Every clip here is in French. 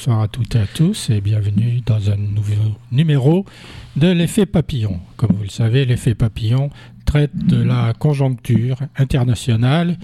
bonsoir à toutes et à tous et bienvenue dans un nouveau numéro de l'effet papillon. Comme vous le savez, l'effet papillon traite de la conjoncture internationale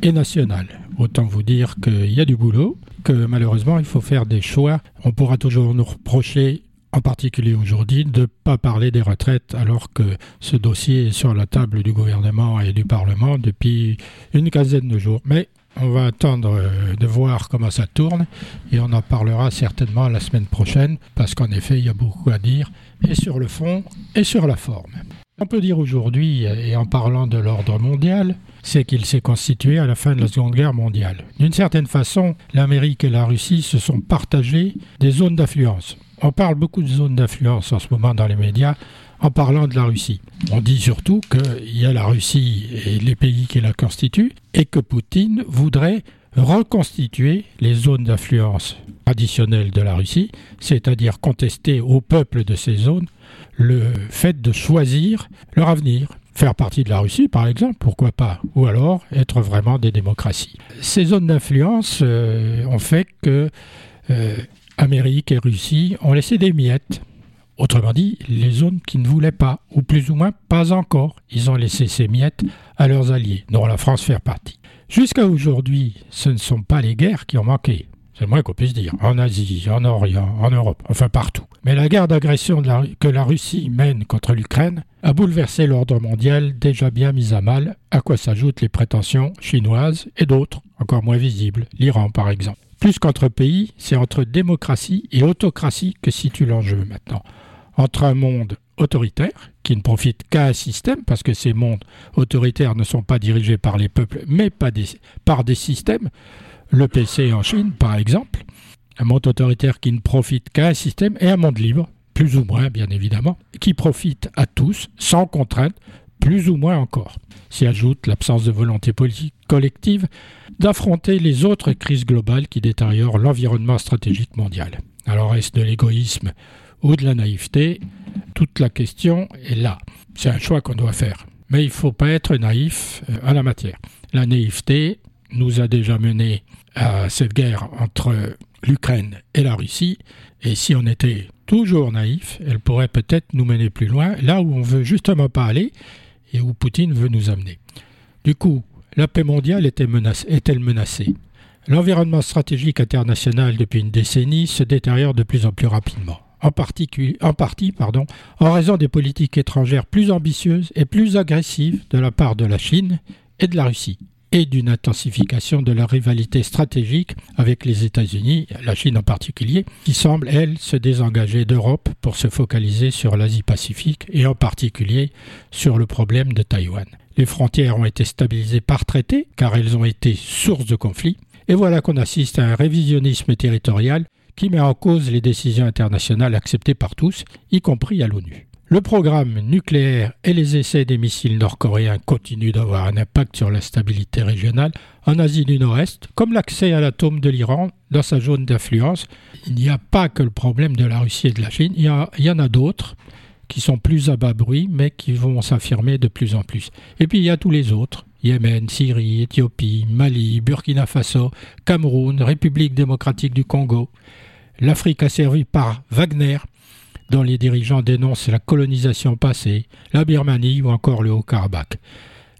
et nationale. Autant vous dire qu'il y a du boulot, que malheureusement il faut faire des choix. On pourra toujours nous reprocher en particulier aujourd'hui, de ne pas parler des retraites alors que ce dossier est sur la table du gouvernement et du Parlement depuis une quinzaine de jours. Mais on va attendre euh, de voir comment ça tourne et on en parlera certainement la semaine prochaine parce qu'en effet, il y a beaucoup à dire et sur le fond et sur la forme. On peut dire aujourd'hui, et en parlant de l'ordre mondial, c'est qu'il s'est constitué à la fin de la Seconde Guerre mondiale. D'une certaine façon, l'Amérique et la Russie se sont partagées des zones d'influence. On parle beaucoup de zones d'influence en ce moment dans les médias en parlant de la Russie. On dit surtout qu'il y a la Russie et les pays qui la constituent et que Poutine voudrait reconstituer les zones d'influence traditionnelles de la Russie, c'est-à-dire contester au peuple de ces zones le fait de choisir leur avenir. Faire partie de la Russie, par exemple, pourquoi pas Ou alors être vraiment des démocraties. Ces zones d'influence euh, ont fait que euh, Amérique et Russie ont laissé des miettes Autrement dit, les zones qui ne voulaient pas, ou plus ou moins pas encore, ils ont laissé ces miettes à leurs alliés, dont la France fait partie. Jusqu'à aujourd'hui, ce ne sont pas les guerres qui ont manqué, c'est moins qu'on puisse dire, en Asie, en Orient, en Europe, enfin partout. Mais la guerre d'agression que la Russie mène contre l'Ukraine a bouleversé l'ordre mondial déjà bien mis à mal, à quoi s'ajoutent les prétentions chinoises et d'autres, encore moins visibles, l'Iran par exemple. Plus qu'entre pays, c'est entre démocratie et autocratie que situe l'enjeu maintenant entre un monde autoritaire, qui ne profite qu'à un système, parce que ces mondes autoritaires ne sont pas dirigés par les peuples, mais par des systèmes, le PC en Chine par exemple, un monde autoritaire qui ne profite qu'à un système, et un monde libre, plus ou moins bien évidemment, qui profite à tous, sans contrainte, plus ou moins encore. S'y ajoute l'absence de volonté politique collective d'affronter les autres crises globales qui détériorent l'environnement stratégique mondial. Alors est-ce de l'égoïsme ou de la naïveté, toute la question est là. C'est un choix qu'on doit faire. Mais il ne faut pas être naïf euh, à la matière. La naïveté nous a déjà mené à cette guerre entre l'Ukraine et la Russie, et si on était toujours naïf, elle pourrait peut-être nous mener plus loin, là où on veut justement pas aller et où Poutine veut nous amener. Du coup, la paix mondiale est-elle menacée? L'environnement stratégique international depuis une décennie se détériore de plus en plus rapidement en, en partie pardon, en raison des politiques étrangères plus ambitieuses et plus agressives de la part de la Chine et de la Russie, et d'une intensification de la rivalité stratégique avec les États-Unis, la Chine en particulier, qui semble, elle, se désengager d'Europe pour se focaliser sur l'Asie-Pacifique et en particulier sur le problème de Taïwan. Les frontières ont été stabilisées par traité, car elles ont été source de conflits, et voilà qu'on assiste à un révisionnisme territorial qui met en cause les décisions internationales acceptées par tous, y compris à l'ONU. Le programme nucléaire et les essais des missiles nord-coréens continuent d'avoir un impact sur la stabilité régionale en Asie du Nord-Est, comme l'accès à l'atome de l'Iran dans sa zone d'influence. Il n'y a pas que le problème de la Russie et de la Chine, il y, en a d'autres qui sont plus à bas bruit, mais qui vont s'affirmer de plus en plus. Et puis il y a tous les autres, Yémen, Syrie, Éthiopie, Mali, Burkina Faso, Cameroun, République démocratique du Congo l'Afrique asservie par Wagner, dont les dirigeants dénoncent la colonisation passée, la Birmanie ou encore le Haut-Karabakh.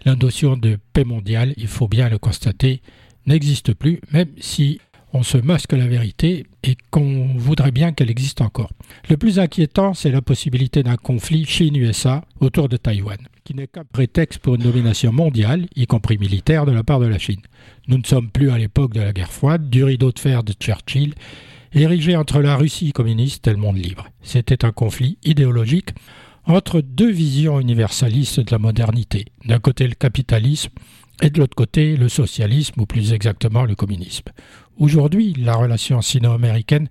La notion de paix mondiale, il faut bien le constater, n'existe plus, même si on se masque la vérité et qu'on voudrait bien qu'elle existe encore. Le plus inquiétant, c'est la possibilité d'un conflit Chine-USA autour de Taïwan, qui n'est qu'un prétexte pour une domination mondiale, y compris militaire, de la part de la Chine. Nous ne sommes plus à l'époque de la guerre froide, du rideau de fer de Churchill, érigé entre la Russie communiste et le monde libre. C'était un conflit idéologique entre deux visions universalistes de la modernité. D'un côté le capitalisme et de l'autre côté le socialisme ou plus exactement le communisme. Aujourd'hui, la relation sino-américaine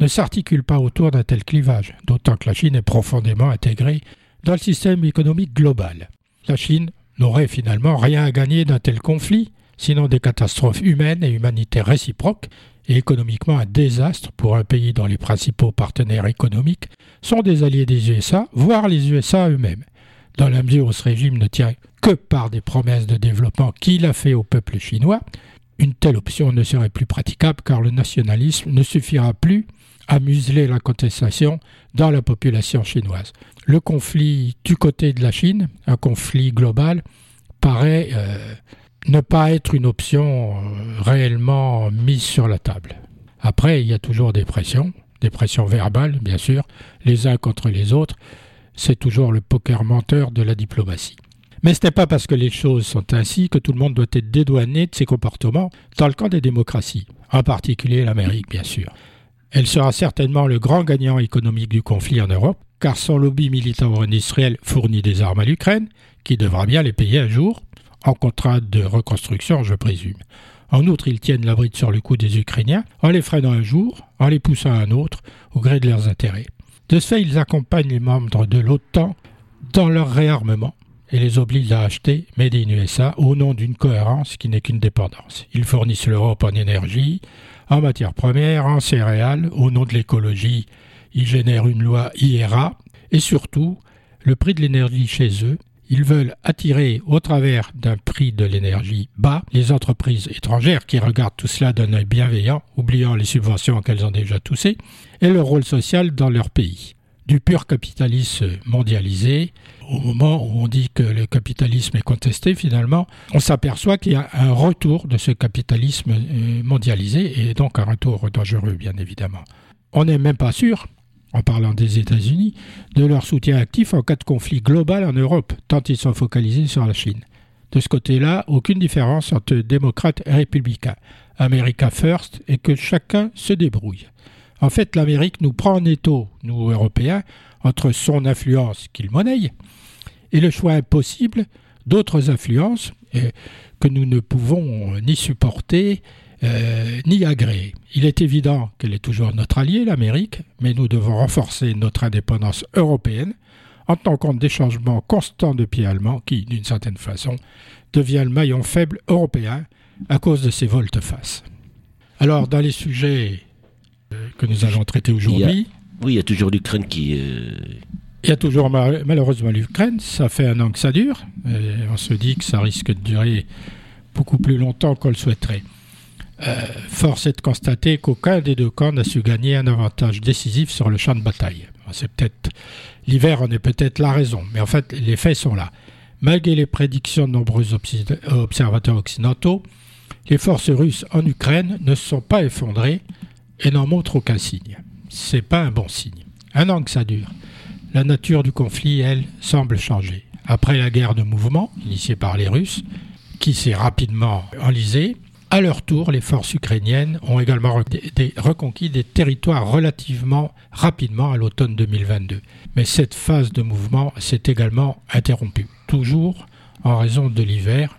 ne s'articule pas autour d'un tel clivage, d'autant que la Chine est profondément intégrée dans le système économique global. La Chine n'aurait finalement rien à gagner d'un tel conflit, sinon des catastrophes humaines et humanitaires réciproques, et économiquement un désastre pour un pays dont les principaux partenaires économiques sont des alliés des USA, voire les USA eux-mêmes, dans la mesure où ce régime ne tient que par des promesses de développement qu'il a fait au peuple chinois, une telle option ne serait plus praticable car le nationalisme ne suffira plus à museler la contestation dans la population chinoise. Le conflit du côté de la Chine, un conflit global, paraît euh, ne pas être une option euh, réellement mise sur la table. Après, il y a toujours des pressions, des pressions verbales, bien sûr, les uns contre les autres. C'est toujours le poker menteur de la diplomatie. Mais ce n'est pas parce que les choses sont ainsi que tout le monde doit être dédouané de ses comportements dans le camp des démocraties, en particulier l'Amérique, bien sûr. Elle sera certainement le grand gagnant économique du conflit en Europe, car son lobby militaro-industriel fournit des armes à l'Ukraine, qui devra bien les payer un jour, en contrat de reconstruction, je présume. En outre, ils tiennent la bride sur le cou des Ukrainiens en les freinant un jour, en les poussant un autre, au gré de leurs intérêts. De ce fait, ils accompagnent les membres de l'OTAN dans leur réarmement et les obligent à acheter Made in USA au nom d'une cohérence qui n'est qu'une dépendance. Ils fournissent l'Europe en énergie, en matières premières, en céréales, au nom de l'écologie. Ils génèrent une loi IRA et surtout, le prix de l'énergie chez eux ils veulent attirer au travers d'un prix de l'énergie bas les entreprises étrangères qui regardent tout cela d'un œil bienveillant, oubliant les subventions qu'elles ont déjà toussées, et leur rôle social dans leur pays. Du pur capitalisme mondialisé, au moment où on dit que le capitalisme est contesté, finalement, on s'aperçoit qu'il y a un retour de ce capitalisme euh, mondialisé, et donc un retour dangereux, bien évidemment. On n'est même pas sûr en parlant des États-Unis, de leur soutien actif en cas de conflit global en Europe, tant ils sont focalisés sur la Chine. De ce côté-là, aucune différence entre démocrates et républicains. America first et que chacun se débrouille. En fait, l'Amérique nous prend en étau, nous Européens, entre son influence qu'il monnaie et le choix impossible d'autres influences que nous ne pouvons ni supporter euh, ni agréée. Il est évident qu'elle est toujours notre allié, l'Amérique, mais nous devons renforcer notre indépendance européenne en tenant compte des changements constants de pieds allemands qui, d'une certaine façon, devient le maillon faible européen à cause de ces volte-face. Alors, dans les sujets euh, que nous allons traiter aujourd'hui... Oui, il y a toujours l'Ukraine qui... Euh, il y a toujours malheureusement l'Ukraine, ça fait un an que ça dure, et on se dit que ça risque de durer beaucoup plus longtemps qu'on le souhaiterait. Euh, force est de constater qu'aucun des deux camps n'a su gagner un avantage décisif sur le champ de bataille. C'est peut-être l'hiver en est peut-être la raison, mais en fait les faits sont là. Malgré les prédictions de nombreux observateurs occidentaux, les forces russes en Ukraine ne se sont pas effondrées et n'en montrent aucun signe. C'est pas un bon signe. Un an que ça dure. La nature du conflit, elle, semble changer. Après la guerre de mouvement, initiée par les Russes, qui s'est rapidement enlisée, à leur tour, les forces ukrainiennes ont également reconquis des territoires relativement rapidement à l'automne 2022. Mais cette phase de mouvement s'est également interrompue, toujours en raison de l'hiver.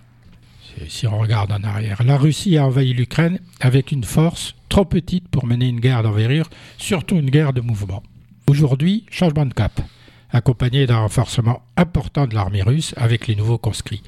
Si on regarde en arrière, la Russie a envahi l'Ukraine avec une force trop petite pour mener une guerre d'envergure, surtout une guerre de mouvement. Aujourd'hui, changement de cap, accompagné d'un renforcement important de l'armée russe avec les nouveaux conscrits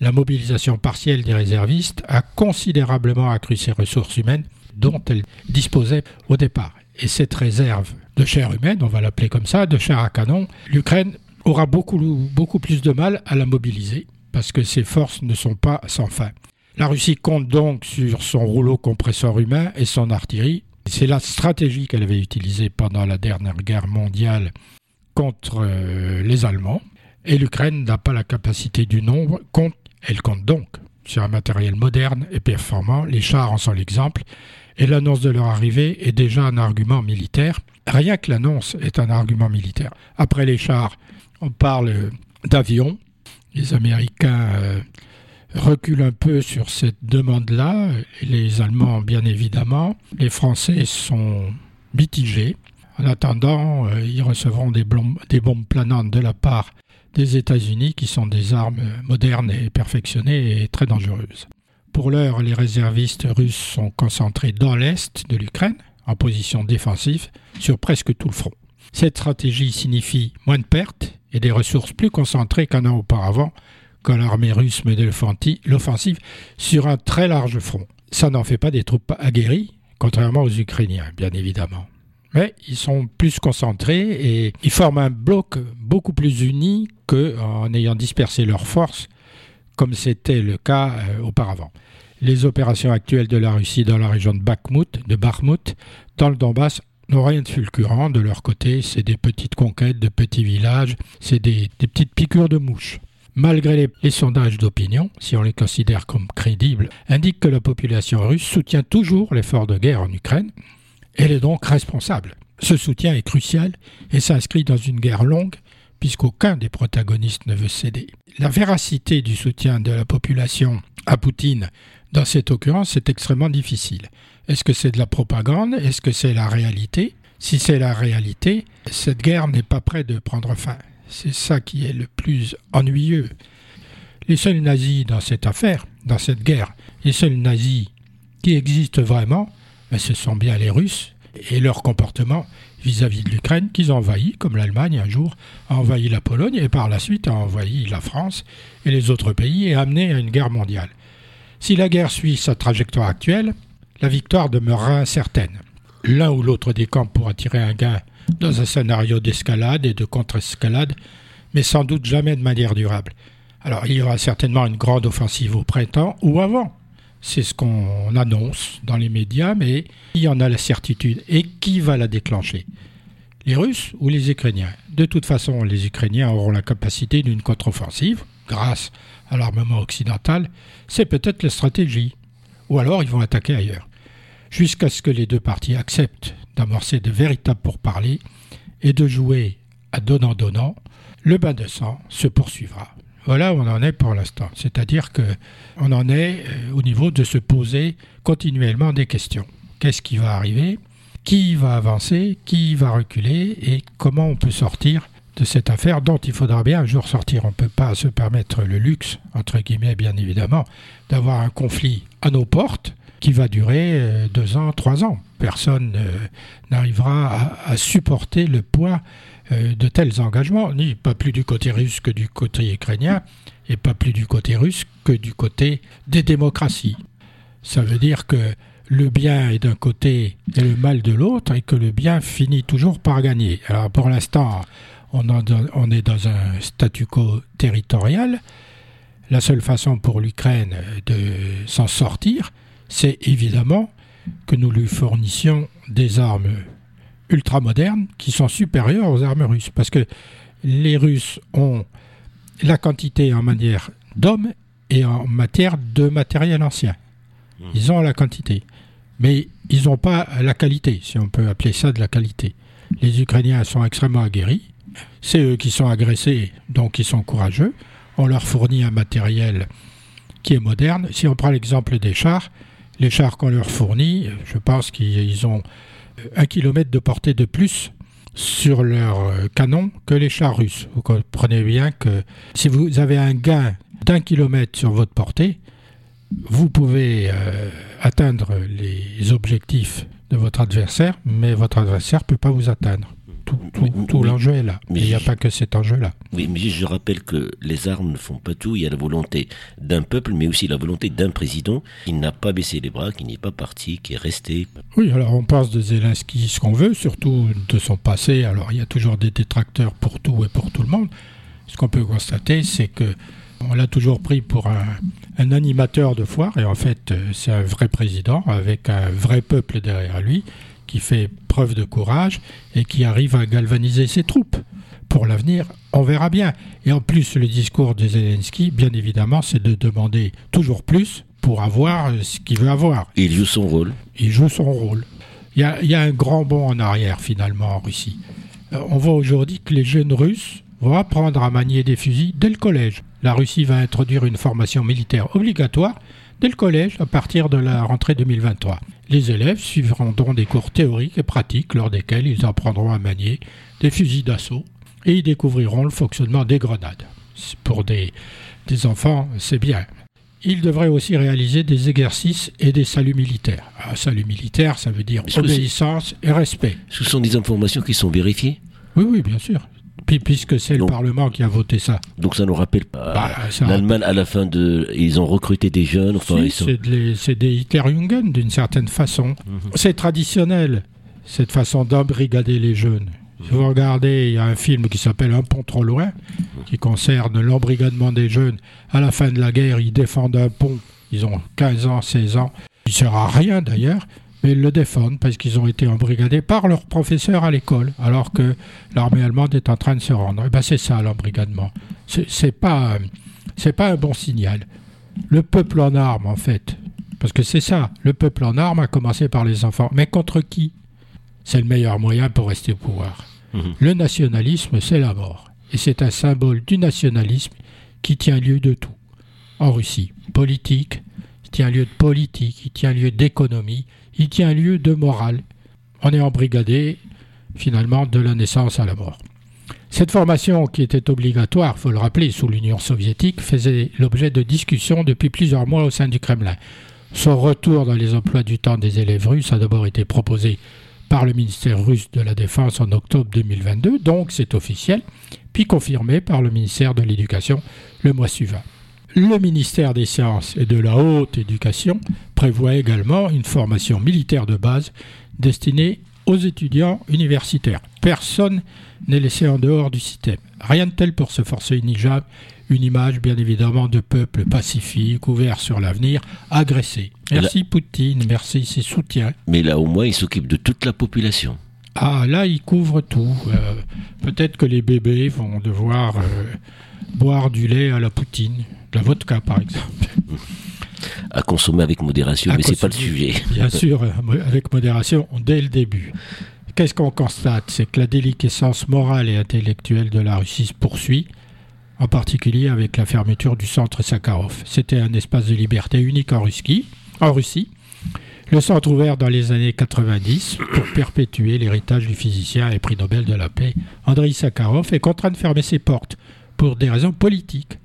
la mobilisation partielle des réservistes a considérablement accru ses ressources humaines dont elle disposait au départ. Et cette réserve de chair humaine, on va l'appeler comme ça, de chair à canon, l'Ukraine aura beaucoup, beaucoup plus de mal à la mobiliser parce que ses forces ne sont pas sans fin. La Russie compte donc sur son rouleau compresseur humain et son artillerie. C'est la stratégie qu'elle avait utilisée pendant la dernière guerre mondiale contre euh, les Allemands. Et l'Ukraine n'a pas la capacité du nombre contre elle compte donc sur un matériel moderne et performant, les chars en sont l'exemple, et l'annonce de leur arrivée est déjà un argument militaire. Rien que l'annonce est un argument militaire. Après les chars, on parle d'avions. Les Américains euh, reculent un peu sur cette demande-là, les Allemands bien évidemment. Les Français sont mitigés. En attendant, euh, ils recevront des bombes planantes de la part des États-Unis qui sont des armes modernes et perfectionnées et très dangereuses. Pour l'heure, les réservistes russes sont concentrés dans l'est de l'Ukraine, en position défensive, sur presque tout le front. Cette stratégie signifie moins de pertes et des ressources plus concentrées qu'un an auparavant, quand l'armée russe menait l'offensive sur un très large front. Ça n'en fait pas des troupes aguerries, contrairement aux Ukrainiens, bien évidemment. Mais ils sont plus concentrés et ils forment un bloc beaucoup plus uni qu'en ayant dispersé leurs forces, comme c'était le cas euh, auparavant. Les opérations actuelles de la Russie dans la région de Bakhmut, de Bakhmut, dans le Donbass, n'ont rien de fulgurant. De leur côté, c'est des petites conquêtes de petits villages, c'est des, petites piqûres de mouches malgré les, les sondages d'opinion, si on les considère comme crédibles, indiquent que la population russe soutient toujours l'effort de guerre en Ukraine. Elle est donc responsable. Ce soutien est crucial et s'inscrit dans une guerre longue puisqu'aucun des protagonistes ne veut céder. La véracité du soutien de la population à Poutine dans cette occurrence est extrêmement difficile. Est-ce que c'est de la propagande? Est-ce que c'est la réalité? Si c'est la réalité, cette guerre n'est pas prête de prendre fin. C'est ça qui est le plus ennuyeux. Les seuls nazis dans cette affaire, dans cette guerre, les seuls nazis qui existent vraiment, ben, ce sont bien les Russes et leur comportement vis-à-vis de l'Ukraine qu'ils ont envahi, comme l'Allemagne un jour a envahi la Pologne et par la suite a envahi la France et les autres pays et amené à une guerre mondiale. Si la guerre suit sa trajectoire actuelle, la victoire demeurera incertaine. L'un ou l'autre des camps pourra tirer un gain dans un scénario d'escalade et de contre-escalade, mais sans doute jamais de manière durable. Alors il y aura certainement une grande offensive au printemps ou avant. C'est ce qu'on annonce dans les médias, mais qui en a la certitude Et qui va la déclencher? Les Russes ou les Ukrainiens? De toute façon, les Ukrainiens auront la capacité d'une contre-offensive, grâce à l'armement occidental. C'est peut-être la stratégie. Ou alors ils vont attaquer ailleurs. Jusqu'à ce que les deux parties acceptent d'amorcer de véritables pourparlers et de jouer à donnant-donnant, le bain de sang se poursuivra. Voilà où on en est pour l'instant. C'est-à-dire que on en est euh, au niveau de se poser continuellement des questions. Qu'est-ce qui va arriver? Qui va avancer? Qui va reculer? Et comment on peut sortir de cette affaire dont il faudra bien un jour sortir? On ne peut pas se permettre le luxe, entre guillemets bien évidemment, d'avoir un conflit à nos portes qui va durer euh, deux ans, trois ans. Personne euh, n'arrivera à, supporter le poids de tels engagements, ni pas plus du côté russe que du côté ukrainien, et pas plus du côté russe que du côté des démocraties. Ça veut dire que le bien est d'un côté et le mal de l'autre, et que le bien finit toujours par gagner. Alors pour l'instant, on, on est dans un statu quo territorial. La seule façon pour l'Ukraine de s'en sortir, c'est évidemment que nous lui fournissions des armes ultramodernes qui sont supérieures aux armes russes. Parce que les Russes ont la quantité en manière d'hommes et en matière de matériel ancien. Mmh. Ils ont la quantité. Mais ils n'ont pas la qualité, si on peut appeler ça de la qualité. Les Ukrainiens sont extrêmement aguerris. C'est eux qui sont agressés, donc ils sont courageux. On leur fournit un matériel qui est moderne. Si on prend l'exemple des chars, les chars qu'on leur fournit, je pense qu'ils ont un kilomètre de portée de plus sur leur euh, canon que les chars russes. Vous comprenez bien que si vous avez un gain d'un kilomètre sur votre portée, vous pouvez euh, atteindre les objectifs de votre adversaire, mais votre adversaire ne peut pas vous atteindre. Tout, l'enjeu est là. Mais il n'y a pas que cet enjeu-là. Oui, mais je rappelle que les armes ne font pas tout. Il y a la volonté d'un peuple, mais aussi la volonté d'un président qui n'a pas baissé les bras, qui n'est pas parti, qui est resté. Oui, alors on pense de Zelensky ce qu'on veut, surtout de son passé. Alors il y a toujours des détracteurs pour tout et pour tout le monde. Ce qu'on peut constater, c'est que on l'a toujours pris pour un, un, animateur de foire, et en fait, euh, c'est un vrai président avec un vrai peuple derrière lui qui fait preuve de courage et qui arrive à galvaniser ses troupes. Pour l'avenir, on verra bien. Et en plus, le discours de Zelensky, bien évidemment, c'est de demander toujours plus pour avoir ce qu'il veut avoir. il joue son rôle. Il joue son rôle. Il y a, un grand bond en arrière, finalement, en Russie. Euh, on voit aujourd'hui que les jeunes Russes vont apprendre à manier des fusils dès le collège. La Russie va introduire une formation militaire obligatoire dès le collège à partir de la rentrée 2023. Les élèves suivront donc des cours théoriques et pratiques lors desquels ils apprendront à manier des fusils d'assaut et ils découvriront le fonctionnement des grenades. Pour des, des enfants, c'est bien. Ils devraient aussi réaliser des exercices et des saluts militaires. Un salut militaire, ça veut dire obéissance et respect. Ce sont des informations qui sont vérifiées? Oui, oui, bien sûr puisque c'est le Parlement qui a voté ça. Donc ça nous rappelle pas bah, l'Allemagne à la fin de... Ils ont recruté des jeunes. Enfin, c'est des Hitlerjungen d'une certaine façon. Mhm. C'est traditionnel, cette façon d'embrigader les jeunes. Si vous regardez, il y a un film qui s'appelle Un pont trop loin, qui concerne l'embrigadement des jeunes. À la fin de la guerre, ils défendent un pont ils ont 15 ans, 16 ans, il ne sert à rien d'ailleurs, mais ils le défendent parce qu'ils ont été embrigadés par leurs professeurs à l'école, alors que l'armée allemande est en train de se rendre. Et eh ben c'est ça l'embrigadement. C'est pas c'est pas un bon signal. Le peuple en armes, en fait, parce que c'est ça, le peuple en armes a commencé par les enfants. Mais contre qui? C'est le meilleur moyen pour rester au pouvoir. Mhm. Le nationalisme, c'est la mort. Et c'est un symbole du nationalisme qui tient lieu de tout. En Russie, politique, il tient lieu de politique, il tient lieu d'économie, il tient lieu de morale. On est embrigadé, finalement, de la naissance à la mort. Cette formation, qui était obligatoire, faut le rappeler, sous l'Union soviétique, faisait l'objet de discussions depuis plusieurs mois au sein du Kremlin. Son retour dans les emplois du temps des élèves russes a d'abord été proposé par le ministère russe de la Défense en octobre 2022, donc c'est officiel, puis confirmé par le ministère de l'Éducation le mois suivant. Le ministère des Sciences et de la Haute Éducation prévoit également une formation militaire de base destinée aux étudiants universitaires. Personne n'est laissé en dehors du système. Rien de tel pour se forcer une hijab, une image bien évidemment de peuple pacifique, ouvert sur l'avenir, agressé. Merci Poutine, merci ses soutiens. Mais là au moins il s'occupe de toute la population. Ah là il couvre tout. Euh, peut-être que les bébés vont devoir euh, boire du lait à la Poutine, la vodka par exemple. à consommer avec modération, mais c'est pas le sujet. Bien sûr, avec modération dès le début. Qu'est-ce qu'on constate? C'est que la déliquescence morale et intellectuelle de la Russie se poursuit, en particulier avec la fermeture du centre Sakharov. C'était un espace de liberté unique en Russie. En Russie. Le centre ouvert dans les années 90 pour perpétuer l'héritage du physicien et prix Nobel de la paix Andrei Sakharov est contraint de fermer ses portes pour des raisons politiques.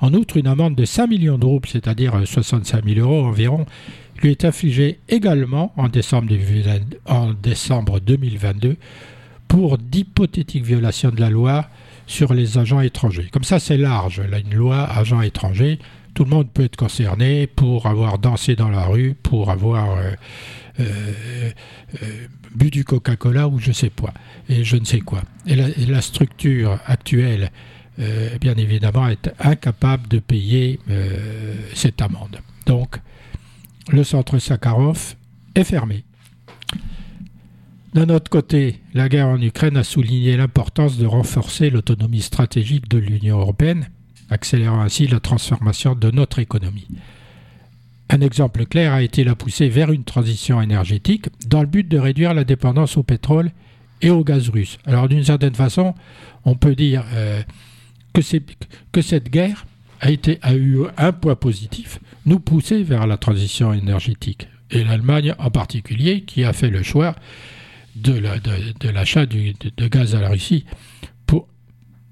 En outre, une amende de 5 millions de roubles, c'est-à-dire 65 000 euros environ, lui est infligée également en décembre, en décembre 2022 pour d'hypothétiques violations de la loi sur les agents étrangers. Comme ça, c'est large. Là, une loi agents étrangers, tout le monde peut être concerné pour avoir dansé dans la rue, pour avoir euh, euh, euh, bu du Coca-Cola ou je sais quoi, et je ne sais quoi. Et la structure actuelle euh, bien évidemment, est incapable de payer euh, cette amende. Donc, le centre Sakharov est fermé. D'un autre côté, la guerre en Ukraine a souligné l'importance de renforcer l'autonomie stratégique de l'Union européenne, accélérant ainsi la transformation de notre économie. Un exemple clair a été la poussée vers une transition énergétique dans le but de réduire la dépendance au pétrole et au gaz russe. Alors d'une certaine façon, on peut dire euh, que, cette guerre a, été, a eu un point positif, nous pousser vers la transition énergétique. Et l'Allemagne en particulier, qui a fait le choix de l'achat de, de, gaz à la Russie pour,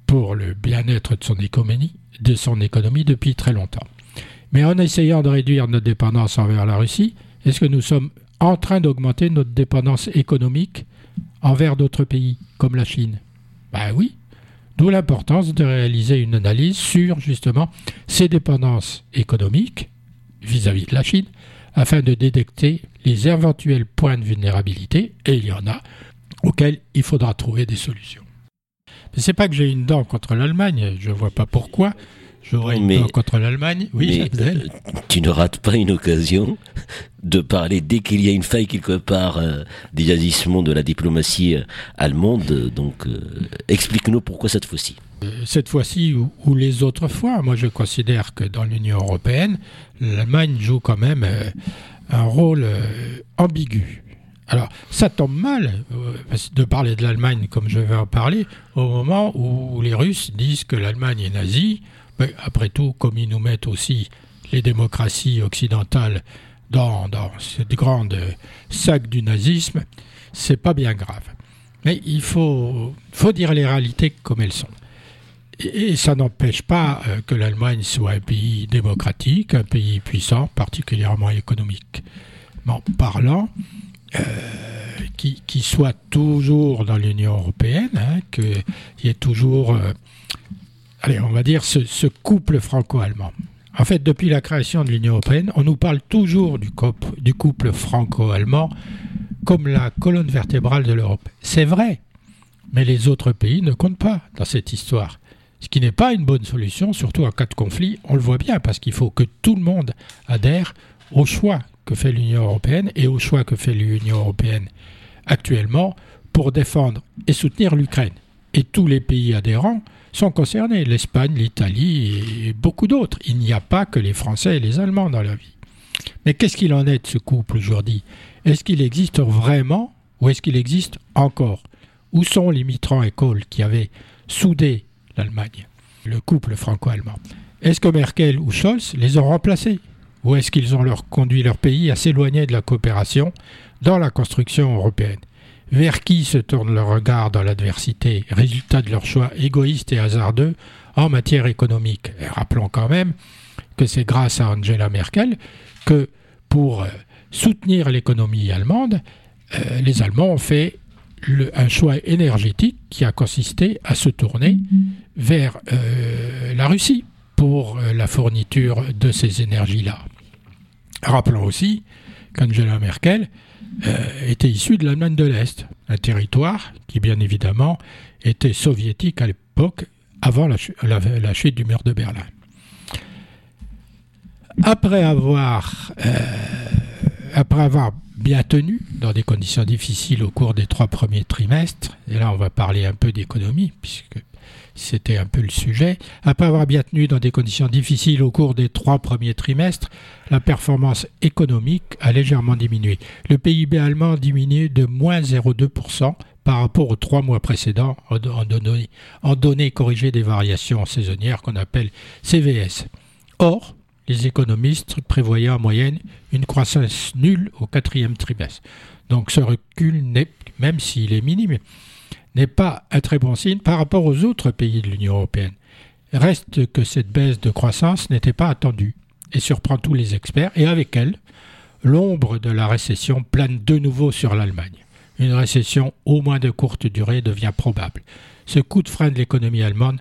pour le bien-être de son économie, de son économie depuis très longtemps. Mais en essayant de réduire notre dépendance envers la Russie, est-ce que nous sommes en train d'augmenter notre dépendance économique envers d'autres pays, comme la Chine? Ben oui, D'où l'importance de réaliser une analyse sur justement ces dépendances économiques vis-à-vis de la Chine afin de détecter les éventuels points de vulnérabilité, et il y en a, auxquels il faudra trouver des solutions. Mais c'est pas que j'ai une dent contre l'Allemagne, je ne vois pas pourquoi. J'aurais dent contre l'Allemagne. Oui, euh, tu ne rates pas une occasion de parler dès qu'il y a une faille quelque part euh, des agissements de la diplomatie euh, allemande. Donc, euh, explique-nous pourquoi cette fois-ci. Cette fois-ci ou, les autres fois, moi je considère que dans l'Union européenne, l'Allemagne joue quand même un rôle ambigu. Alors, ça tombe mal de parler de l'Allemagne comme je vais en parler au moment où les Russes disent que l'Allemagne est nazie. Après tout, comme ils nous mettent aussi les démocraties occidentales dans, dans cette grande sac du nazisme, c'est pas bien grave. Mais il faut, faut dire les réalités comme elles sont. Et, ça n'empêche pas euh, que l'Allemagne soit un pays démocratique, un pays puissant, particulièrement économiquement parlant, euh, qui, qui, soit toujours dans l'Union européenne, hein, qu'il y ait toujours, euh, on va dire, ce couple franco-allemand. En fait, depuis la création de l'Union européenne, on nous parle toujours du, couple franco-allemand comme la colonne vertébrale de l'Europe. C'est vrai, mais les autres pays ne comptent pas dans cette histoire. Ce qui n'est pas une bonne solution, surtout en cas de conflit, on le voit bien, parce qu'il faut que tout le monde adhère au choix que fait l'Union européenne et au choix que fait l'Union européenne actuellement pour défendre et soutenir l'Ukraine. Et tous les pays adhérents sont concernés, l'Espagne, l'Italie et beaucoup d'autres. Il n'y a pas que les Français et les Allemands dans la vie. Mais qu'est-ce qu'il en est de ce couple aujourd'hui Est-ce qu'il existe vraiment ou est-ce qu'il existe encore? Où sont les Mitterrand et Kohl qui avaient soudé l'Allemagne, le couple franco-allemand? Est-ce que Merkel ou Scholz les ont remplacés? Ou est-ce qu'ils ont leur conduit leur pays à s'éloigner de la coopération dans la construction européenne? Vers qui se tourne leur regard dans l'adversité, résultat de leur choix égoïste et hasardeux en matière économique. Rappelons quand même que c'est grâce à Angela Merkel que pour euh, soutenir l'économie allemande, euh, les Allemands ont fait un choix énergétique qui a consisté à se tourner vers euh, la Russie pour la fourniture de ces énergies-là. Rappelons aussi qu'Angela Merkel était issue de l'Allemagne de l'Est, un territoire qui bien évidemment était soviétique à l'époque avant la, chute du mur de Berlin. Après avoir, euh, après avoir bien tenu dans des conditions difficiles au cours des trois premiers trimestres, et là on va parler un peu d'économie, puisque c'était un peu le sujet, après avoir bien tenu dans des conditions difficiles au cours des trois premiers trimestres, la performance économique a légèrement diminué. Le PIB allemand a diminué de moins 0,2% par rapport aux trois mois précédents en données, en données corrigées des variations saisonnières qu'on appelle CVS. Or, les économistes prévoyaient en moyenne une croissance nulle au quatrième trimestre. Donc ce recul, même s'il est minime, n'est pas un très bon signe par rapport aux autres pays de l'Union européenne. Reste que cette baisse de croissance n'était pas attendue et surprend tous les experts, et avec elle, l'ombre de la récession plane de nouveau sur l'Allemagne. Une récession au moins de courte durée devient probable. Ce coup de frein de l'économie allemande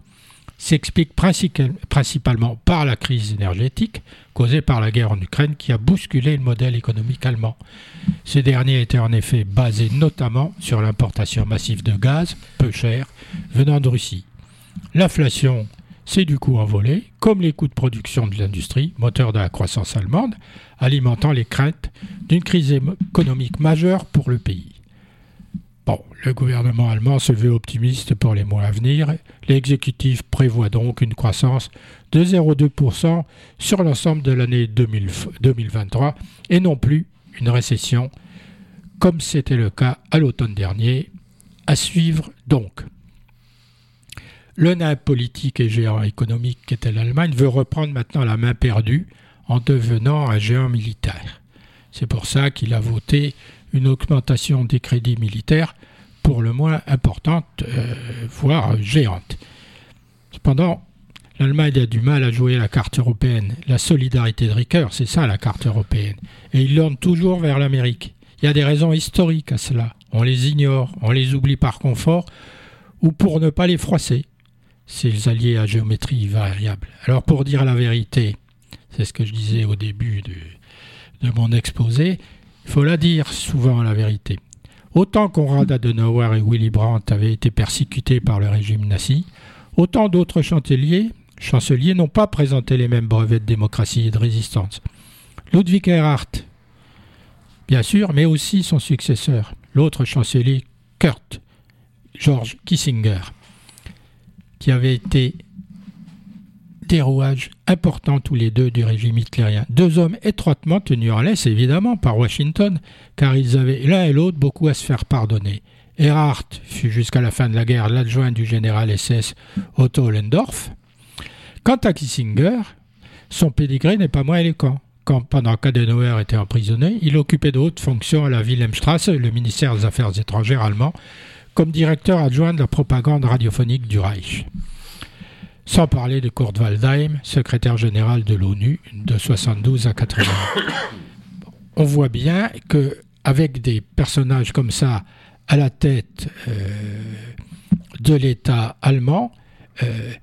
s'explique principalement par la crise énergétique causée par la guerre en Ukraine qui a bousculé le modèle économique allemand. Ce dernier était en effet basé notamment sur l'importation massive de gaz, peu cher, venant de Russie. L'inflation s'est du coup envolée, comme les coûts de production de l'industrie, moteur de la croissance allemande, alimentant les craintes d'une crise économique majeure pour le pays. Bon, le gouvernement allemand se veut optimiste pour les mois à venir. L'exécutif prévoit donc une croissance de 0,2% sur l'ensemble de l'année 2023 et non plus une récession comme c'était le cas à l'automne dernier. À suivre donc. Le nain politique et géant économique qu'était l'Allemagne veut reprendre maintenant la main perdue en devenant un géant militaire. C'est pour ça qu'il a voté une augmentation des crédits militaires pour le moins importante, euh, voire géante. Cependant, l'Allemagne a du mal à jouer la carte européenne. La solidarité de Ricoeur, c'est ça la carte européenne. Et il l'orne toujours vers l'Amérique. Il y a des raisons historiques à cela. On les ignore, on les oublie par confort ou pour ne pas les froisser. Ces alliés à géométrie variable. Alors pour dire la vérité, c'est ce que je disais au début de mon exposé, il faut la dire souvent la vérité. Autant Konrad Adenauer et Willy Brandt avaient été persécutés par le régime nazi, autant d'autres chanceliers, chanceliers n'ont pas présenté les mêmes brevets de démocratie et de résistance. Ludwig Erhard, bien sûr, mais aussi son successeur, l'autre chancelier Kurt, George Kissinger, qui avait été des rouages importants tous les deux du régime hitlérien. Deux hommes étroitement tenus en laisse, évidemment, par Washington, car ils avaient l'un et l'autre beaucoup à se faire pardonner. Erhardt fut jusqu'à la fin de la guerre l'adjoint du général SS Otto Lendorf. Quant à Kissinger, son pédigré n'est pas moins éloquent. Quand, pendant qu'Adenauer était emprisonné, il occupait de hautes fonctions à la Wilhelmstrasse, le ministère des Affaires étrangères allemand, comme directeur adjoint de la propagande radiophonique du Reich sans parler de Kurt Waldheim, secrétaire général de l'ONU de 72 à 80. On voit bien que avec des personnages comme ça à la tête euh, de l'État allemand, euh,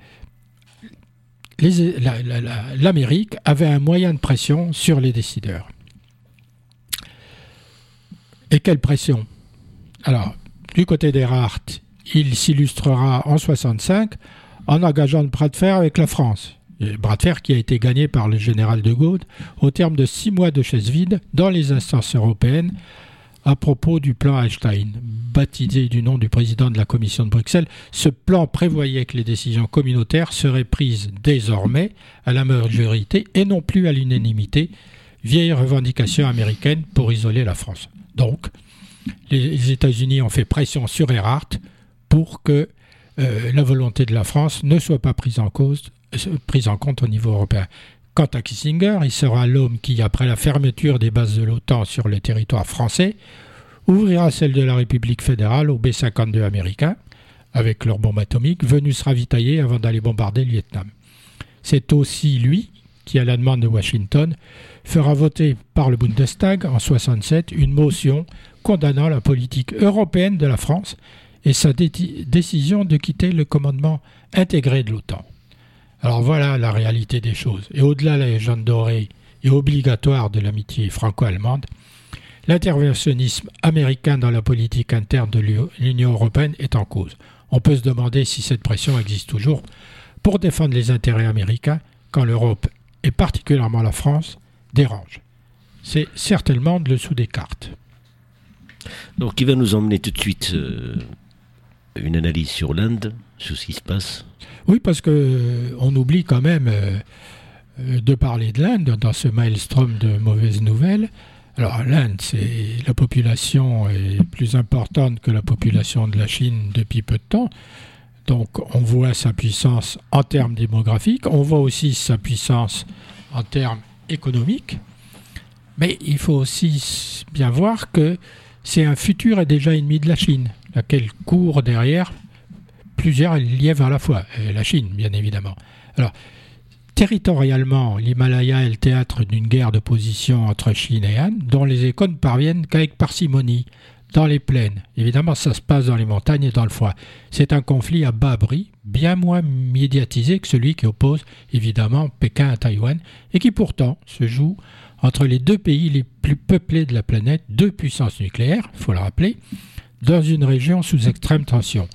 l'Amérique avait un moyen de pression sur les décideurs. Et quelle pression? Alors, du côté d'Erhardt, il s'illustrera en 65 en engageant le bras de fer avec la France. Bras de fer qui a été gagné par le général de Gaulle au terme de six mois de chaise vide dans les instances européennes à propos du plan Einstein. Baptisé du nom du président de la Commission de Bruxelles, ce plan prévoyait que les décisions communautaires seraient prises désormais à la majorité et non plus à l'unanimité, vieille revendication américaine pour isoler la France. Donc, les États-Unis ont fait pression sur Erhardt pour que euh, la volonté de la France ne soit pas prise en, cause, euh, prise en compte au niveau européen. Quant à Kissinger, il sera l'homme qui, après la fermeture des bases de l'OTAN sur le territoire français, ouvrira celle de la République fédérale aux B-52 américains, avec leurs bombes atomiques, venus se ravitailler avant d'aller bombarder le Vietnam. C'est aussi lui qui, à la demande de Washington, fera voter par le Bundestag en 67 une motion condamnant la politique européenne de la France et sa décision de quitter le commandement intégré de l'OTAN. Alors voilà la réalité des choses. Et au-delà de la légende dorée et obligatoire de l'amitié franco-allemande, l'interventionnisme américain dans la politique interne de l'Union européenne est en cause. On peut se demander si cette pression existe toujours pour défendre les intérêts américains quand l'Europe, et particulièrement la France, dérange. C'est certainement le dessous des cartes. Donc, qui va nous emmener tout de suite euh, une analyse sur l'Inde, sur ce qui se passe Oui, parce que euh, on oublie quand même euh, de parler de l'Inde dans ce maelstrom de mauvaises nouvelles. Alors l'Inde, c'est la population est plus importante que la population de la Chine depuis peu de temps. Donc on voit sa puissance en termes démographiques, on voit aussi sa puissance en termes économiques. Mais il faut aussi bien voir que c'est un futur et déjà ennemi de la Chine, laquelle court derrière plusieurs lièvres à la fois, la Chine bien évidemment. Alors, territorialement, l'Himalaya est le théâtre d'une guerre de position entre Chine et Inde, dont les échos ne parviennent qu'avec parcimonie, dans les plaines. Évidemment, ça se passe dans les montagnes et dans le froid. C'est un conflit à bas bris, bien moins médiatisé que celui qui oppose évidemment Pékin à Taïwan, et qui pourtant se joue entre les deux pays les plus peuplés de la planète, deux puissances nucléaires, il faut le rappeler, dans une région sous extrême tension.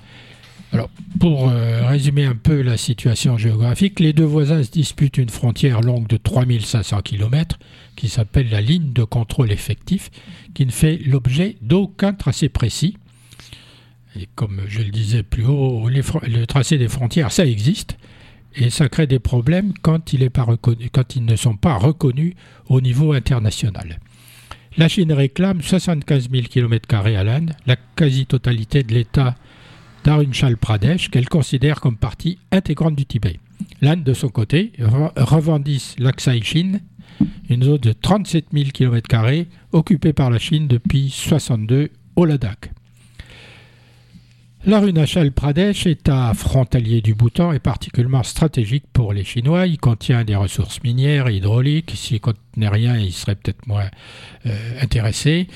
Alors, pour euh, résumer un peu la situation géographique, les deux voisins se disputent une frontière longue de 3500 km qui s'appelle la ligne de contrôle effectif, qui ne fait l'objet d'aucun tracé précis. Et comme je le disais plus haut, le tracé des frontières, ça existe, et ça crée des problèmes quand, ils ne sont pas reconnus au niveau international. La Chine réclame 75 000 km à l'Inde, la quasi-totalité de l'État d'Arunachal Pradesh, qu'elle considère comme partie intégrante du Tibet. L'Inde, de son côté, revendique l'Aksai Chine, une zone de 37 000 km occupée par la Chine depuis 62 au Ladakh. L'Arunachal Pradesh, État frontalier du Bhoutan, est particulièrement stratégique pour les Chinois. Il contient des ressources minières et hydrauliques. S'il ne contenait rien, il serait peut-être moins euh, intéressé.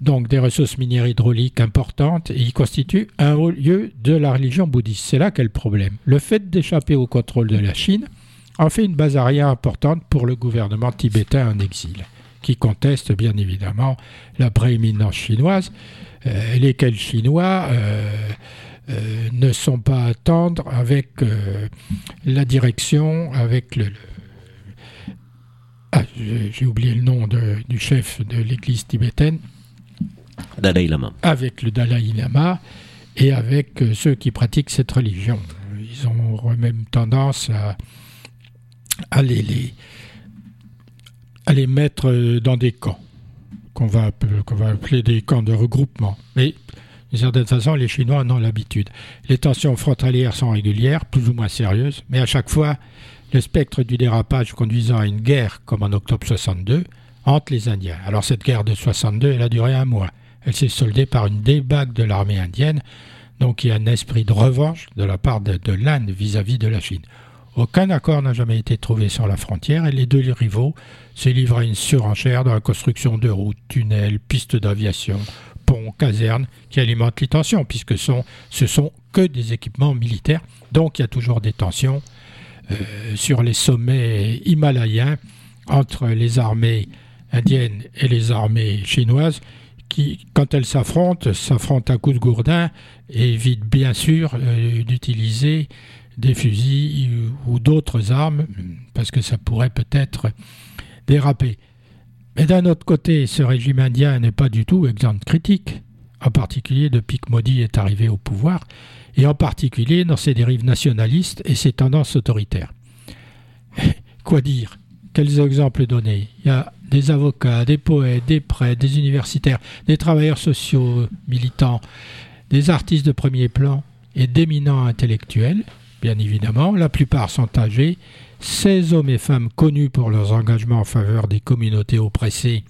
Donc des ressources minières hydrauliques importantes. Et il constitue un haut lieu de la religion bouddhiste. C'est là qu'est le problème. Le fait d'échapper au contrôle de la Chine en fait une base arrière importante pour le gouvernement tibétain en exil, qui conteste bien évidemment la prééminence chinoise. Euh, lesquels Chinois euh, euh, ne sont pas à tendre avec la direction, avec le, ah, j'ai oublié le nom du chef de l'église tibétaine. Dalai Lama. Avec le Dalai Lama et avec ceux qui pratiquent cette religion. Ils ont même tendance à, à, les, à les mettre dans des camps qu'on va, appeler des camps de regroupement. Mais d'une certaine façon, les Chinois en ont l'habitude. Les tensions frontalières sont régulières, plus ou moins sérieuses, mais à chaque fois, le spectre du dérapage conduisant à une guerre, comme en octobre 62, hante les Indiens. Alors cette guerre de 62, elle a duré un mois. Elle s'est soldée par une débague de l'armée indienne, donc il y a un esprit de revanche de la part de l'Inde vis-à-vis de la Chine. Aucun accord n'a jamais été trouvé sur la frontière et les deux rivaux se livrent à une surenchère dans la construction de routes, tunnels, pistes d'aviation, ponts, casernes qui alimentent les tensions puisque ce sont que des équipements militaires. Donc il y a toujours des tensions euh, sur les sommets himalayens entre les armées indiennes et les armées chinoises qui, quand elles s'affrontent, s'affrontent à coups de gourdin et évitent bien sûr euh, d'utiliser des fusils ou d'autres armes, parce que ça pourrait peut-être déraper. Mais d'un autre côté, ce régime indien n'est pas du tout exempt de critique, en particulier depuis que Modi est arrivé au pouvoir, et en particulier dans ses dérives nationalistes et ses tendances autoritaires. Quoi dire? Quels exemples donner? Il y a des avocats, des poètes, des prêtres, des universitaires, des travailleurs sociaux militants, des artistes de premier plan et d'éminents intellectuels, bien évidemment. La plupart sont âgés. Ces hommes et femmes connus pour leurs engagements en faveur des communautés oppressées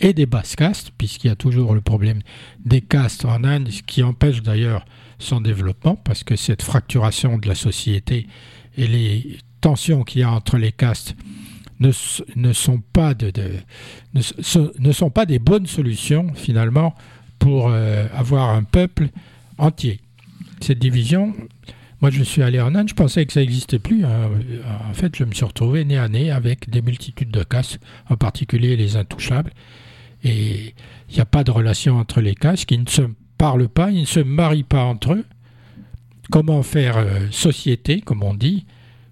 et des basses castes, puisqu'il y a toujours le problème des castes en Inde, ce qui empêche d'ailleurs son développement, parce que cette fracturation de la société et les tensions qu'il y a entre les castes ne, sont, pas des bonnes solutions finalement pour euh, avoir un peuple entier. Cette division, moi je suis allé en Inde, je pensais que ça n'existait plus. Hein. En fait, je me suis retrouvé nez à nez avec des multitudes de castes, en particulier les intouchables. Et il n'y a pas de relation entre les castes qui ne se parlent pas, ils ne se marient pas entre eux. Comment faire euh, société, comme on dit,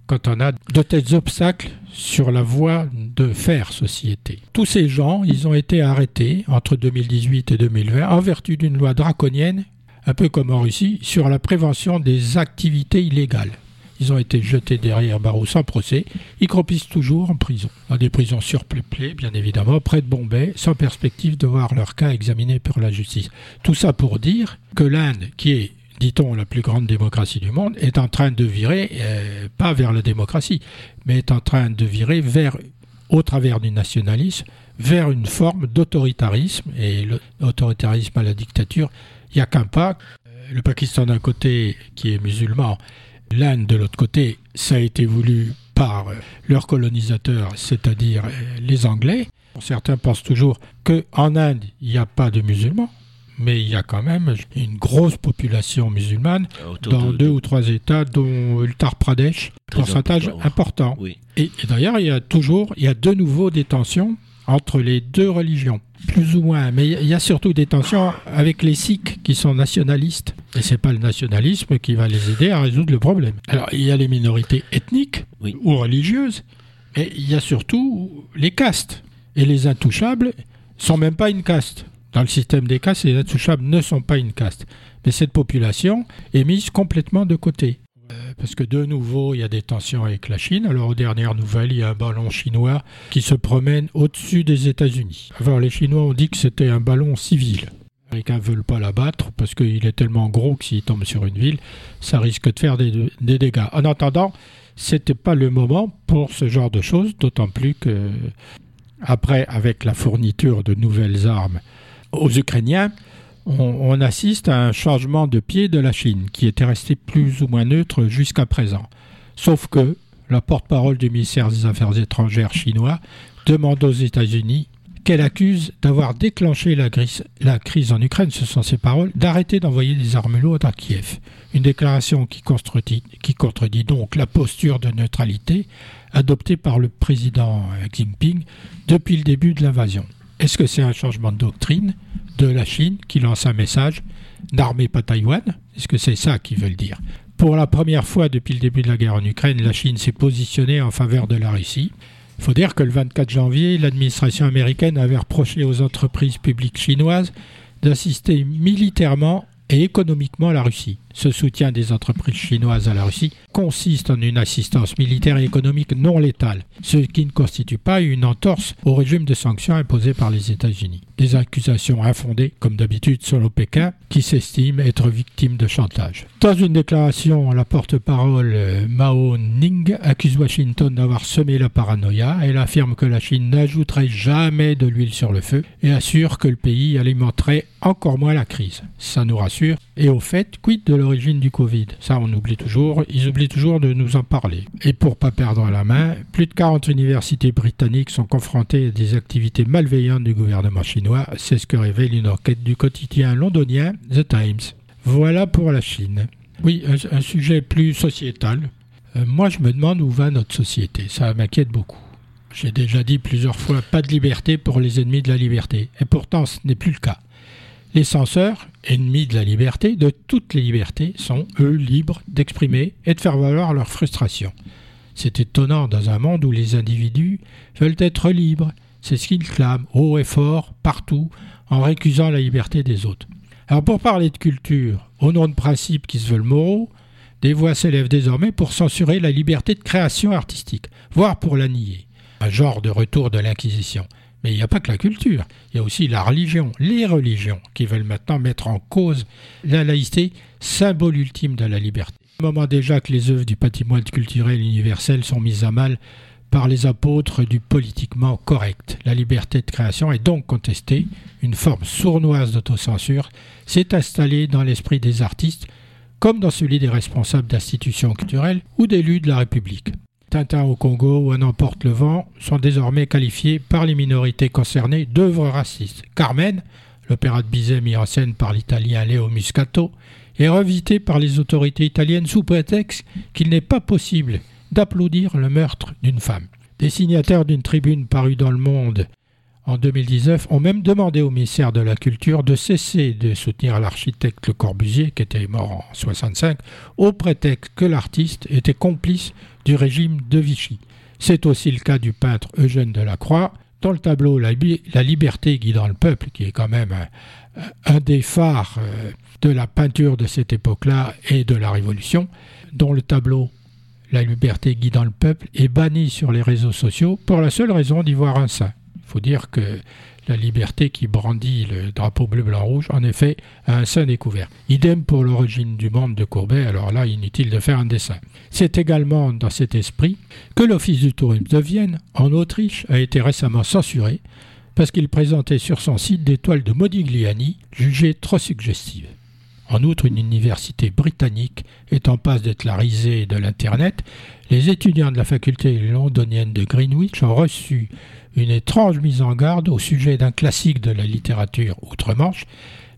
quand on a de tels obstacles sur la voie de faire société? Tous ces gens, ils ont été arrêtés entre 2018 et 2020 en vertu d'une loi draconienne, un peu comme en Russie, sur la prévention des activités illégales. Ils ont été jetés derrière barreau sans procès. Ils cropissent toujours en prison, dans des prisons surpeuplées, bien évidemment, près de Bombay, sans perspective de voir leur cas examiné par la justice. Tout ça pour dire que l'Inde, qui est dit-on, la plus grande démocratie du monde, est en train de virer, euh, pas vers la démocratie, mais est en train de virer vers, au travers du nationalisme, vers une forme d'autoritarisme. Et l'autoritarisme à la dictature, il n'y a qu'un pas. Euh, le Pakistan d'un côté, qui est musulman, L'Inde, de l'autre côté, ça a été voulu par euh, leurs colonisateurs, c'est-à-dire euh, les Anglais. Certains pensent toujours qu'en Inde, il n'y a pas de musulmans, mais il y a quand même une grosse population musulmane dans deux ou trois États, dont Uttar Pradesh, pourcentage important. Et, et d'ailleurs, il y a toujours, il y a de nouveau des tensions entre les deux religions, plus ou moins. Mais il y a surtout des tensions avec les Sikhs qui sont nationalistes. Et c'est pas le nationalisme qui va les aider à résoudre le problème. Alors il y a les minorités ethniques ou religieuses, mais il y a surtout les castes. Et les intouchables sont même pas une caste. Dans le système des castes, les intouchables ne sont pas une caste. Mais cette population est mise complètement de côté parce que de nouveau, il y a des tensions avec la Chine. Alors, aux dernières nouvelles, il y a un ballon chinois qui se promène au-dessus des États-Unis. Alors, les Chinois ont dit que c'était un ballon civil. Les Américains ne veulent pas l'abattre parce qu'il est tellement gros que s'il tombe sur une ville, ça risque de faire des, dégâts. En attendant, c'était pas le moment pour ce genre de choses, d'autant plus que, après, avec la fourniture de nouvelles armes aux Ukrainiens, on, assiste à un changement de pied de la Chine, qui était resté plus ou moins neutre jusqu'à présent. Sauf que la porte-parole du ministère des Affaires étrangères chinois demande aux États-Unis qu'elle accuse d'avoir déclenché la, crise en Ukraine, ce sont ses paroles, d'arrêter d'envoyer des armes lourdes à Kiev. Une déclaration qui contredit donc la posture de neutralité adoptée par le président Xi Jinping depuis le début de l'invasion. Est-ce que c'est un changement de doctrine de la Chine qui lance un message n'armez pas Taïwan? Est-ce que c'est ça qu'ils veulent dire? Pour la première fois depuis le début de la guerre en Ukraine, la Chine s'est positionnée en faveur de la Russie. Il faut dire que le 24 janvier, l'administration américaine avait reproché aux entreprises publiques chinoises d'assister militairement et économiquement la Russie. Ce soutien des entreprises chinoises à la Russie consiste en une assistance militaire et économique non létale, ce qui ne constitue pas une entorse au régime de sanctions imposé par les États-Unis. Des accusations infondées, comme d'habitude selon Pékin, qui s'estime être victime de chantage. Dans une déclaration, la porte-parole euh, Mao Ning accuse Washington d'avoir semé la paranoïa. Elle affirme que la Chine n'ajouterait jamais de l'huile sur le feu et assure que le pays alimenterait encore moins la crise. Ça nous rassure. Et au fait, quid de l'origine du Covid Ça, on oublie toujours. Ils oublient toujours de nous en parler. Et pour pas perdre la main, plus de 40 universités britanniques sont confrontées à des activités malveillantes du gouvernement chinois. C'est ce que révèle une enquête du quotidien londonien The Times. Voilà pour la Chine. Oui, un, sujet plus sociétal. Euh, moi, je me demande où va notre société. Ça m'inquiète beaucoup. J'ai déjà dit plusieurs fois pas de liberté pour les ennemis de la liberté. Et pourtant, ce n'est plus le cas. Les censeurs, ennemis de la liberté, de toutes les libertés, sont, eux, libres d'exprimer et de faire valoir leur frustration. C'est étonnant dans un monde où les individus veulent être libres. C'est ce qu'ils clament, haut et fort, partout, en récusant la liberté des autres. Alors pour parler de culture, au nom de principes qui se veulent moraux, des voix s'élèvent désormais pour censurer la liberté de création artistique, voire pour la nier. Un genre de retour de l'Inquisition. Mais il n'y a pas que la culture, il y a aussi la religion, les religions, qui veulent maintenant mettre en cause la laïcité, symbole ultime de la liberté. Au moment déjà que les œuvres du patrimoine culturel universel sont mises à mal par les apôtres du politiquement correct. La liberté de création est donc contestée, une forme sournoise d'autocensure s'est installée dans l'esprit des artistes comme dans celui des responsables d'institutions culturelles ou d'élus de la République. Tintin au Congo ou Un emporte le vent sont désormais qualifiés par les minorités concernées d'œuvres racistes. Carmen, l'opéra de Bizet mis en scène par l'italien Leo Muscato, est revisité par les autorités italiennes sous prétexte qu'il n'est pas possible d'applaudir le meurtre d'une femme. Des signataires d'une tribune parue dans le Monde en 2019 ont même demandé au ministère de la Culture de cesser de soutenir l'architecte Le Corbusier, qui était mort en 65, au prétexte que l'artiste était complice du régime de Vichy. C'est aussi le cas du peintre Eugène Delacroix, dont le tableau La, liberté guidant le peuple, qui est quand même un, des phares euh, de la peinture de cette époque-là et de la Révolution, dont le tableau La liberté guidant le peuple est banni sur les réseaux sociaux pour la seule raison d'y voir un saint. Il faut dire que la liberté qui brandit le drapeau bleu-blanc-rouge, en effet, a un sein découvert. Idem pour l'origine du monde de Courbet, alors là, inutile de faire un dessin. C'est également dans cet esprit que l'Office du tourisme de Vienne, en Autriche, a été récemment censuré parce qu'il présentait sur son site des toiles de Modigliani jugées trop suggestives. En outre, une université britannique est en passe d'être la risée de l'Internet. Les étudiants de la faculté londonienne de Greenwich ont reçu une étrange mise en garde au sujet d'un classique de la littérature outre-Manche,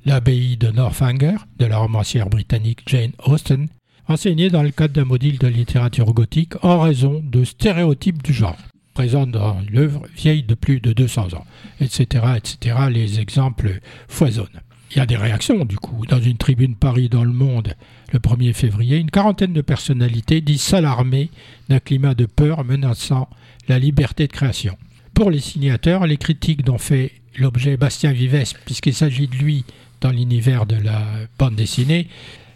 l'abbaye de Northanger de la romancière britannique Jane Austen, enseignée dans le cadre d'un module de littérature gothique en raison de stéréotypes du genre, présents dans l'œuvre vieille de plus de 200 ans, etc., etc. Les exemples foisonnent. Il y a des réactions, du coup. Dans une tribune Paris dans le Monde, le 1er février, une quarantaine de personnalités disent s'alarmer d'un climat de peur menaçant la liberté de création. Pour les signateurs, les critiques dont fait l'objet Bastien Vives, puisqu'il s'agit de lui dans l'univers de la bande dessinée,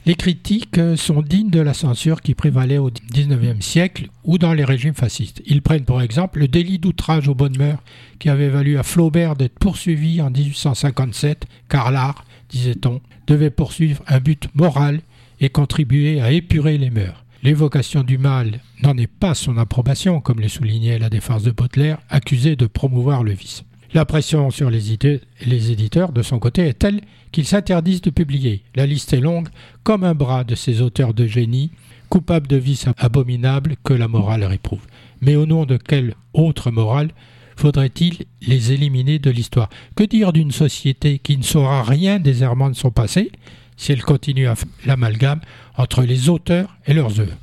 les critiques sont dignes de la censure qui prévalait au XIXe siècle ou dans les régimes fascistes. Ils prennent pour exemple le délit d'outrage aux bonnes mœurs qui avait valu à Flaubert d'être poursuivi en 1857 car l'art, disait-on, devait poursuivre un but moral et contribuer à épurer les mœurs. L'évocation du mal n'en est pas son approbation, comme le soulignait la défense de Baudelaire, accusé de promouvoir le vice. La pression sur les, éditeurs, de son côté, est telle qu'ils s'interdisent de publier. La liste est longue, comme un bras de ces auteurs de génie, coupables de vices abominables que la morale réprouve. Mais au nom de quelle autre morale faudrait-il les éliminer de l'histoire? Que dire d'une société qui ne saura rien des errements de son passé? Si elle continue l'amalgame entre les auteurs et leurs œuvres.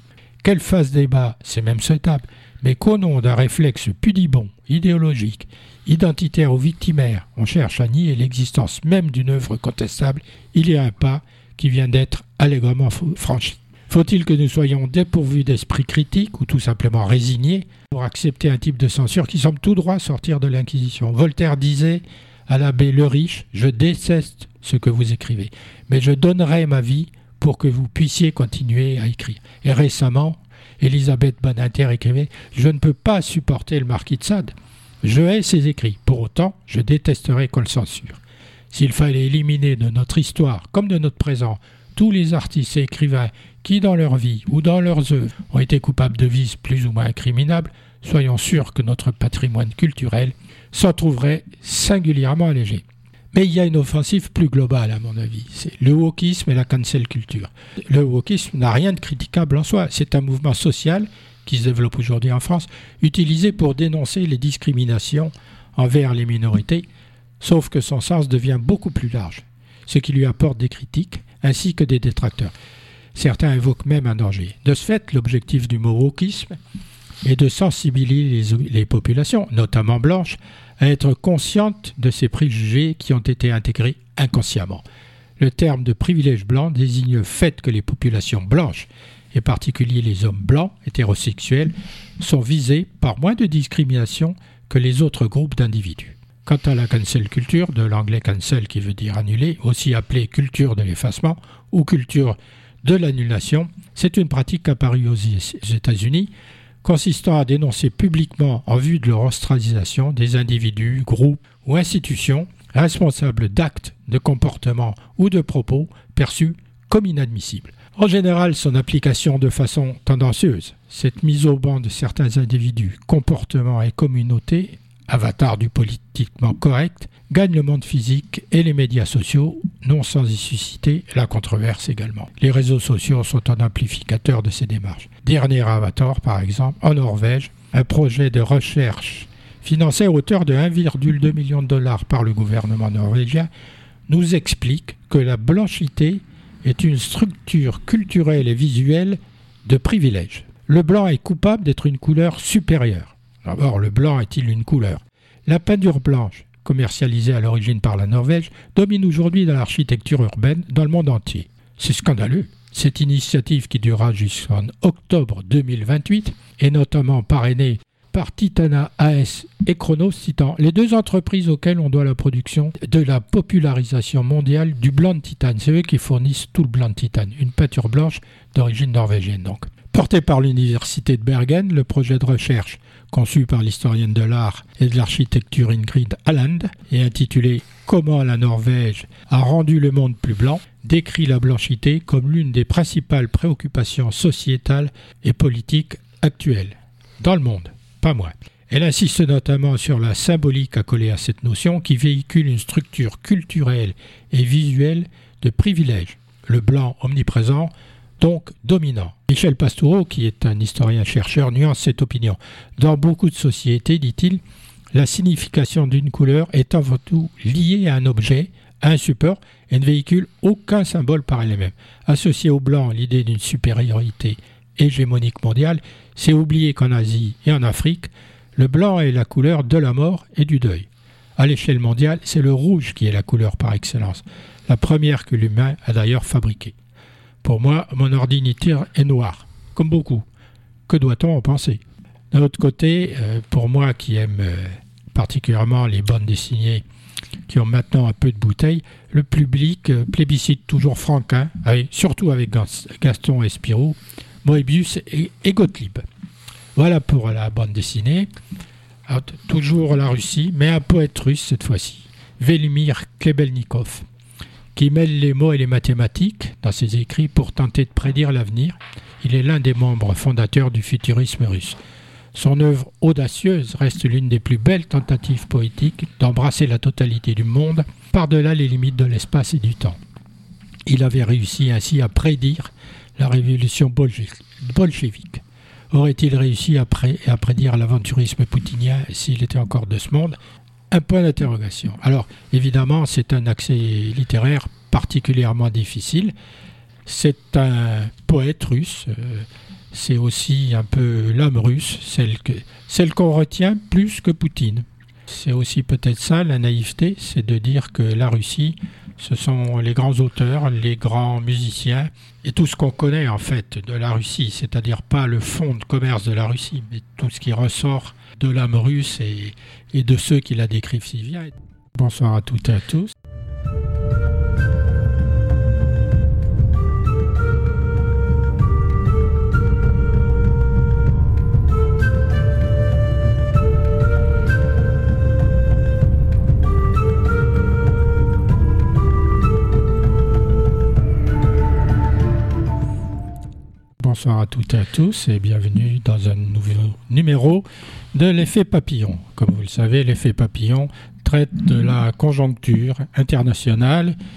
Qu'elle fasse débat, c'est même souhaitable, mais qu'au nom d'un réflexe pudibond, idéologique, identitaire ou victimaire, on cherche à nier l'existence même d'une œuvre contestable, il y a un pas qui vient d'être allègrement franchi. Faut-il que nous soyons dépourvus d'esprit critique ou tout simplement résignés pour accepter un type de censure qui semble tout droit sortir de l'Inquisition? Voltaire disait à l'abbé Le Riche Je déteste ce que vous écrivez, mais je donnerai ma vie pour que vous puissiez continuer à écrire. Et récemment, Elisabeth Badinter écrivait Je ne peux pas supporter le marquis de Sade. Je hais ses écrits. Pour autant, je détesterai qu'on le censure. S'il fallait éliminer de notre histoire, comme de notre présent, tous les artistes et écrivains qui, dans leur vie ou dans leurs œuvres, ont été coupables de vices plus ou moins incriminables, soyons sûrs que notre patrimoine culturel s'en trouverait singulièrement allégé. Mais il y a une offensive plus globale, à mon avis. C'est le wokisme et la cancel culture. Le wokisme n'a rien de critiquable en soi. C'est un mouvement social qui se développe aujourd'hui en France, utilisé pour dénoncer les discriminations envers les minorités, sauf que son sens devient beaucoup plus large, ce qui lui apporte des critiques ainsi que des détracteurs. Certains évoquent même un danger. De ce fait, l'objectif du mot wokisme est de sensibiliser les populations, notamment blanches, à être consciente de ces préjugés qui ont été intégrés inconsciemment. Le terme de privilège blanc désigne le fait que les populations blanches, et particulier les hommes blancs hétérosexuels, sont visés par moins de discrimination que les autres groupes d'individus. Quant à la cancel culture, de l'anglais cancel qui veut dire annuler, aussi appelée culture de l'effacement ou culture de l'annulation, c'est une pratique apparue aux États-Unis consistant à dénoncer publiquement en vue de leur ostracisation des individus, groupes ou institutions responsables d'actes, de comportements ou de propos perçus comme inadmissibles. En général, son application de façon tendancieuse, cette mise au banc de certains individus, comportements et communautés, avatars du politiquement correct, gagne le monde physique et les médias sociaux, non sans y susciter la controverse également. Les réseaux sociaux sont un amplificateur de ces démarches. Dernier avatar, par exemple, en Norvège, un projet de recherche financé à hauteur de 1,2 million de dollars par le gouvernement norvégien, nous explique que la blanchité est une structure culturelle et visuelle de privilège. Le blanc est coupable d'être une couleur supérieure. D'abord, le blanc est-il une couleur? La peinture blanche, commercialisée à l'origine par la Norvège, domine aujourd'hui dans l'architecture urbaine dans le monde entier. C'est scandaleux. Cette initiative qui durera jusqu'en octobre 2028 est notamment parrainée par Titana AS et Chronos Titan, les deux entreprises auxquelles on doit la production de la popularisation mondiale du blanc de titane. C'est eux qui fournissent tout le blanc de titane, une peinture blanche d'origine norvégienne donc. Porté par l'Université de Bergen, le projet de recherche conçu par l'historienne de l'art et de l'architecture Ingrid Halland et intitulé Comment la Norvège a rendu le monde plus blanc décrit la blanchité comme l'une des principales préoccupations sociétales et politiques actuelles dans le monde pas moins. Elle insiste notamment sur la symbolique accolée à cette notion qui véhicule une structure culturelle et visuelle de privilège, le blanc omniprésent, donc dominant. Michel Pastoureau, qui est un historien-chercheur, nuance cette opinion. Dans beaucoup de sociétés, dit-il, la signification d'une couleur est avant tout liée à un objet, à un support, et ne véhicule aucun symbole par elle-même. Associé au blanc l'idée d'une supériorité hégémonique mondiale, c'est oublier qu'en Asie et en Afrique, le blanc est la couleur de la mort et du deuil. À l'échelle mondiale, c'est le rouge qui est la couleur par excellence, la première que l'humain a d'ailleurs fabriquée. Pour moi, mon ordinateur est noir, comme beaucoup. Que doit-on en penser? D'un autre côté, euh, pour moi qui aime euh, particulièrement les bandes dessinées qui ont maintenant un peu de bouteille, le public euh, plébiscite toujours Franquin, surtout avec Gaston et Spirou, Moebius et, Gottlieb. Voilà pour la bande dessinée. toujours la Russie, mais un poète russe cette fois-ci, Velimir Klebelnikov, qui mêle les mots et les mathématiques dans ses écrits pour tenter de prédire l'avenir. Il est l'un des membres fondateurs du futurisme russe. Son œuvre audacieuse reste l'une des plus belles tentatives poétiques d'embrasser la totalité du monde par-delà les limites de l'espace et du temps. Il avait réussi ainsi à prédire la révolution bolchevique. Aurait-il réussi à, prédire l'aventurisme poutinien s'il était encore de ce monde? Un point d'interrogation. Alors, évidemment, c'est un accès littéraire particulièrement difficile. C'est un poète russe. Euh, c'est aussi un peu l'âme russe, celle, celle qu'on retient plus que Poutine. C'est aussi peut-être ça la naïveté, c'est de dire que la Russie ce sont les grands auteurs, les grands musiciens et tout ce qu'on connaît en fait de la Russie, c'est-à-dire pas le fond de commerce de la Russie, mais tout ce qui ressort de l'âme russe et, et de ceux qui la décrivent si bien. Bonsoir à toutes et à tous. Bonsoir à toutes et à tous et bienvenue dans un nouveau numéro de l'effet papillon. Comme vous le savez, l'effet papillon traite de la conjoncture internationale